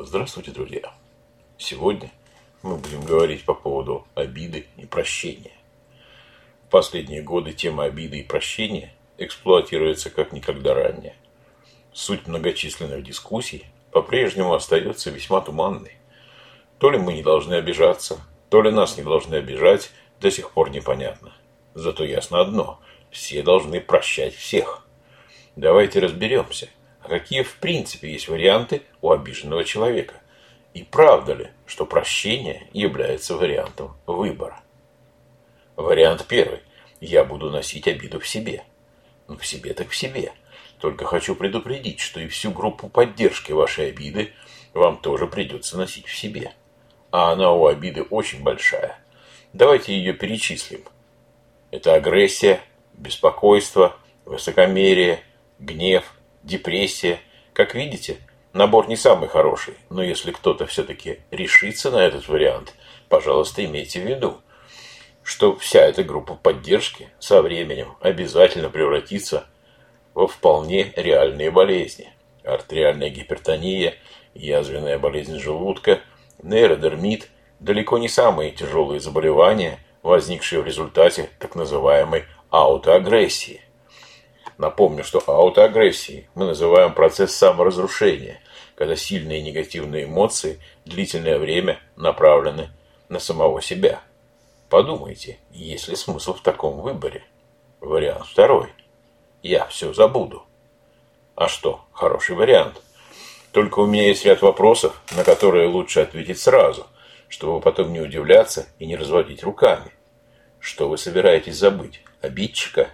Здравствуйте, друзья! Сегодня мы будем говорить по поводу обиды и прощения. В последние годы тема обиды и прощения эксплуатируется как никогда ранее. Суть многочисленных дискуссий по-прежнему остается весьма туманной. То ли мы не должны обижаться, то ли нас не должны обижать, до сих пор непонятно. Зато ясно одно – все должны прощать всех. Давайте разберемся, а какие в принципе есть варианты у обиженного человека. И правда ли, что прощение является вариантом выбора? Вариант первый. Я буду носить обиду в себе. Ну, в себе так в себе. Только хочу предупредить, что и всю группу поддержки вашей обиды вам тоже придется носить в себе. А она у обиды очень большая. Давайте ее перечислим. Это агрессия, беспокойство, высокомерие, гнев, депрессия. Как видите, набор не самый хороший, но если кто-то все-таки решится на этот вариант, пожалуйста, имейте в виду, что вся эта группа поддержки со временем обязательно превратится во вполне реальные болезни. Артериальная гипертония, язвенная болезнь желудка, нейродермит – далеко не самые тяжелые заболевания, возникшие в результате так называемой аутоагрессии. Напомню, что аутоагрессией мы называем процесс саморазрушения, когда сильные негативные эмоции длительное время направлены на самого себя. Подумайте, есть ли смысл в таком выборе? Вариант второй. Я все забуду. А что, хороший вариант. Только у меня есть ряд вопросов, на которые лучше ответить сразу, чтобы потом не удивляться и не разводить руками. Что вы собираетесь забыть? Обидчика?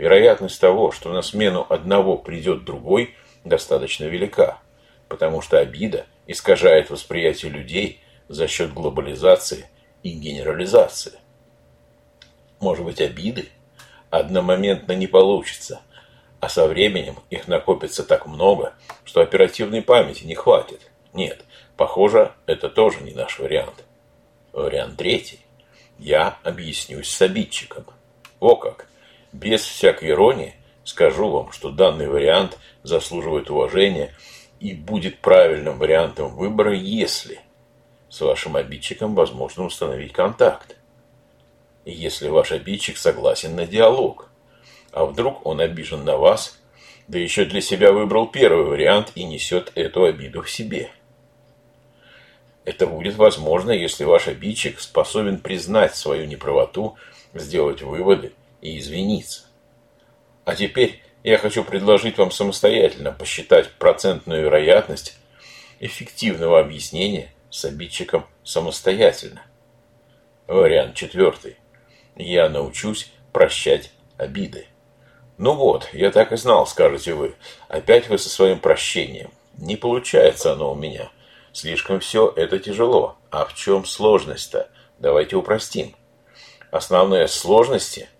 Вероятность того, что на смену одного придет другой, достаточно велика, потому что обида искажает восприятие людей за счет глобализации и генерализации. Может быть, обиды одномоментно не получится, а со временем их накопится так много, что оперативной памяти не хватит. Нет, похоже, это тоже не наш вариант. Вариант третий. Я объяснюсь с обидчиком. О как! Без всякой иронии скажу вам, что данный вариант заслуживает уважения и будет правильным вариантом выбора, если с вашим обидчиком возможно установить контакт. Если ваш обидчик согласен на диалог. А вдруг он обижен на вас, да еще для себя выбрал первый вариант и несет эту обиду в себе. Это будет возможно, если ваш обидчик способен признать свою неправоту, сделать выводы и извиниться. А теперь я хочу предложить вам самостоятельно посчитать процентную вероятность эффективного объяснения с обидчиком самостоятельно. Вариант четвертый. Я научусь прощать обиды. Ну вот, я так и знал, скажете вы. Опять вы со своим прощением. Не получается оно у меня. Слишком все это тяжело. А в чем сложность-то? Давайте упростим. Основные сложности –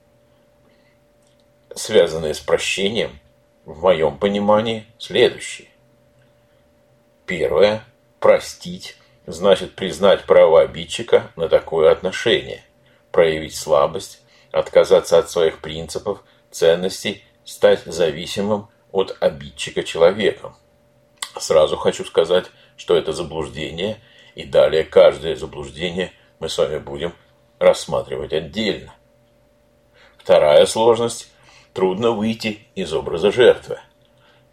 связанные с прощением, в моем понимании, следующие. Первое. Простить значит признать право обидчика на такое отношение, проявить слабость, отказаться от своих принципов, ценностей, стать зависимым от обидчика человеком. Сразу хочу сказать, что это заблуждение, и далее каждое заблуждение мы с вами будем рассматривать отдельно. Вторая сложность трудно выйти из образа жертвы.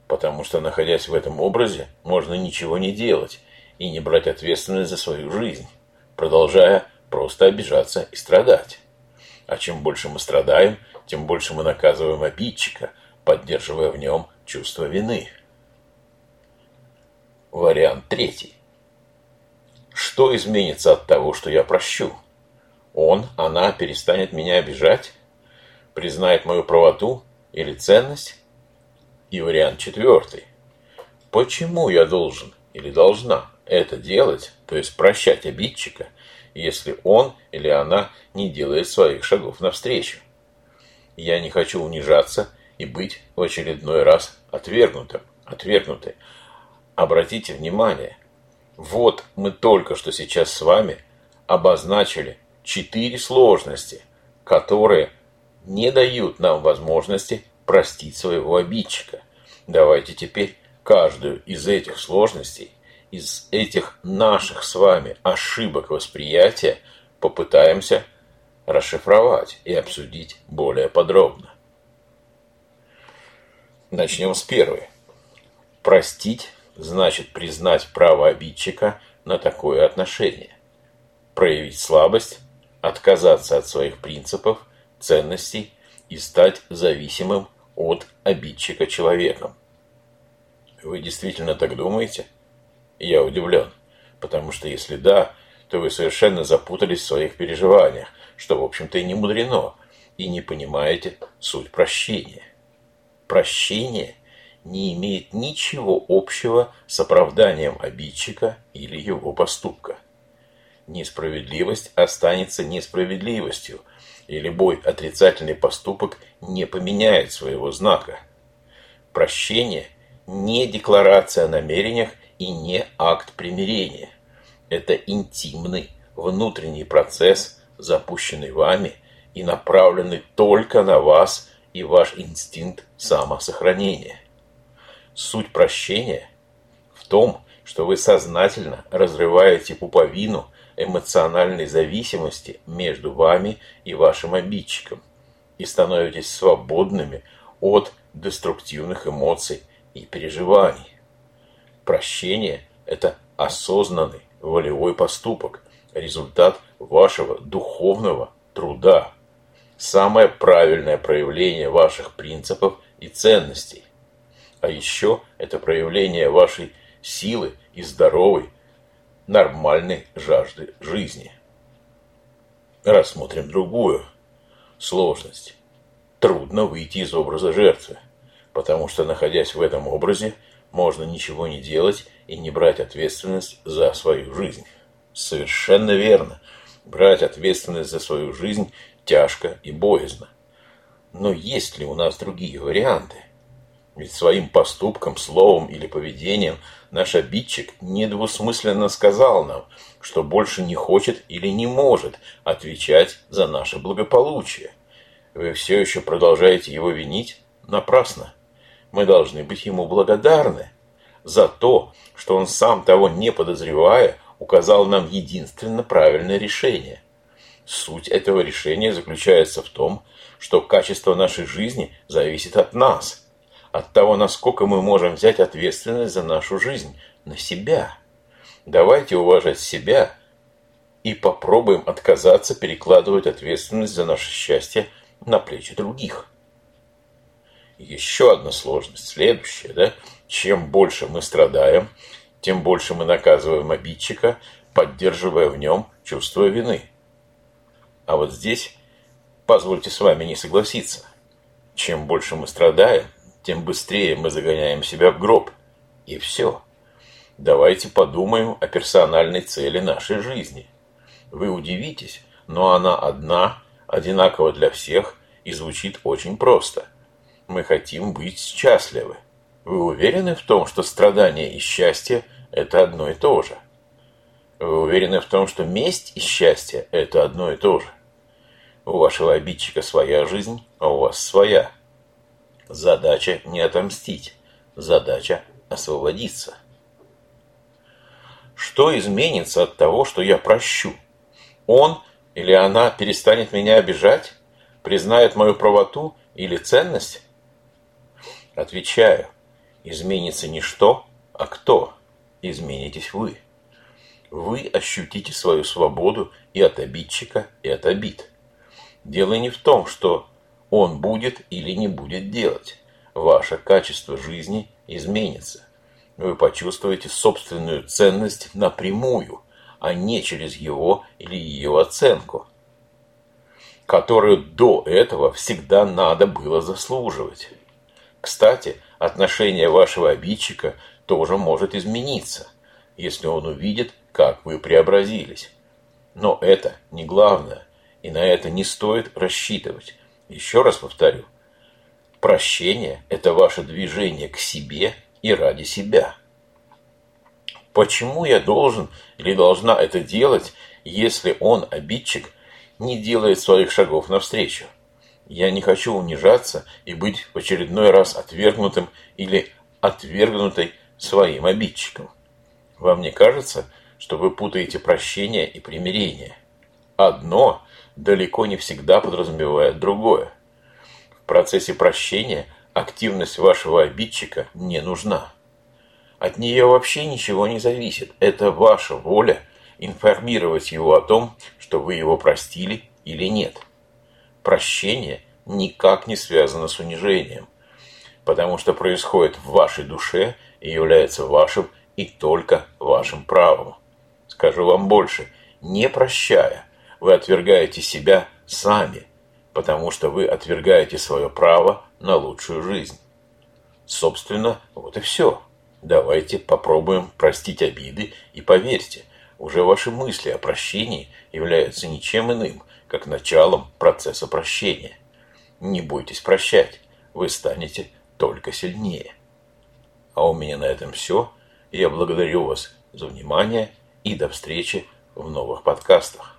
Потому что, находясь в этом образе, можно ничего не делать и не брать ответственность за свою жизнь, продолжая просто обижаться и страдать. А чем больше мы страдаем, тем больше мы наказываем обидчика, поддерживая в нем чувство вины. Вариант третий. Что изменится от того, что я прощу? Он, она перестанет меня обижать? Признает мою правоту или ценность. И вариант четвертый. Почему я должен или должна это делать, то есть прощать обидчика, если он или она не делает своих шагов навстречу? Я не хочу унижаться и быть в очередной раз отвергнутым, отвергнутой. Обратите внимание, вот мы только что сейчас с вами обозначили четыре сложности, которые не дают нам возможности простить своего обидчика. Давайте теперь каждую из этих сложностей из этих наших с вами ошибок восприятия попытаемся расшифровать и обсудить более подробно. Начнем с первой. Простить значит признать право обидчика на такое отношение, проявить слабость, отказаться от своих принципов, ценностей и стать зависимым от обидчика человеком. Вы действительно так думаете? Я удивлен, потому что если да, то вы совершенно запутались в своих переживаниях, что, в общем-то, и не мудрено, и не понимаете суть прощения. Прощение не имеет ничего общего с оправданием обидчика или его поступка. Несправедливость останется несправедливостью, и любой отрицательный поступок не поменяет своего знака. Прощение не декларация о намерениях и не акт примирения. Это интимный, внутренний процесс, запущенный вами и направленный только на вас и ваш инстинкт самосохранения. Суть прощения в том, что вы сознательно разрываете пуповину эмоциональной зависимости между вами и вашим обидчиком и становитесь свободными от деструктивных эмоций и переживаний. Прощение – это осознанный волевой поступок, результат вашего духовного труда, самое правильное проявление ваших принципов и ценностей. А еще это проявление вашей силы и здоровой, нормальной жажды жизни. Рассмотрим другую сложность. Трудно выйти из образа жертвы потому что, находясь в этом образе, можно ничего не делать и не брать ответственность за свою жизнь. Совершенно верно. Брать ответственность за свою жизнь тяжко и боязно. Но есть ли у нас другие варианты? Ведь своим поступком, словом или поведением наш обидчик недвусмысленно сказал нам, что больше не хочет или не может отвечать за наше благополучие. Вы все еще продолжаете его винить? Напрасно. Мы должны быть ему благодарны за то, что он сам того не подозревая, указал нам единственно правильное решение. Суть этого решения заключается в том, что качество нашей жизни зависит от нас, от того, насколько мы можем взять ответственность за нашу жизнь на себя. Давайте уважать себя и попробуем отказаться перекладывать ответственность за наше счастье на плечи других. Еще одна сложность, следующая, да? Чем больше мы страдаем, тем больше мы наказываем обидчика, поддерживая в нем чувство вины. А вот здесь, позвольте с вами не согласиться, чем больше мы страдаем, тем быстрее мы загоняем себя в гроб. И все. Давайте подумаем о персональной цели нашей жизни. Вы удивитесь, но она одна, одинакова для всех и звучит очень просто – мы хотим быть счастливы. Вы уверены в том, что страдание и счастье – это одно и то же? Вы уверены в том, что месть и счастье – это одно и то же? У вашего обидчика своя жизнь, а у вас своя. Задача не отомстить, задача освободиться. Что изменится от того, что я прощу? Он или она перестанет меня обижать, признает мою правоту или ценность? Отвечаю, изменится не что, а кто. Изменитесь вы. Вы ощутите свою свободу и от обидчика, и от обид. Дело не в том, что он будет или не будет делать. Ваше качество жизни изменится. Вы почувствуете собственную ценность напрямую, а не через его или ее оценку, которую до этого всегда надо было заслуживать. Кстати, отношение вашего обидчика тоже может измениться, если он увидит, как вы преобразились. Но это не главное, и на это не стоит рассчитывать. Еще раз повторю, прощение – это ваше движение к себе и ради себя. Почему я должен или должна это делать, если он, обидчик, не делает своих шагов навстречу? Я не хочу унижаться и быть в очередной раз отвергнутым или отвергнутой своим обидчиком. Вам не кажется, что вы путаете прощение и примирение? Одно далеко не всегда подразумевает другое. В процессе прощения активность вашего обидчика не нужна. От нее вообще ничего не зависит. Это ваша воля информировать его о том, что вы его простили или нет. Прощение никак не связано с унижением, потому что происходит в вашей душе и является вашим и только вашим правом. Скажу вам больше, не прощая, вы отвергаете себя сами, потому что вы отвергаете свое право на лучшую жизнь. Собственно, вот и все. Давайте попробуем простить обиды и поверьте, уже ваши мысли о прощении являются ничем иным, как началом процесса прощения. Не бойтесь прощать, вы станете только сильнее. А у меня на этом все. Я благодарю вас за внимание и до встречи в новых подкастах.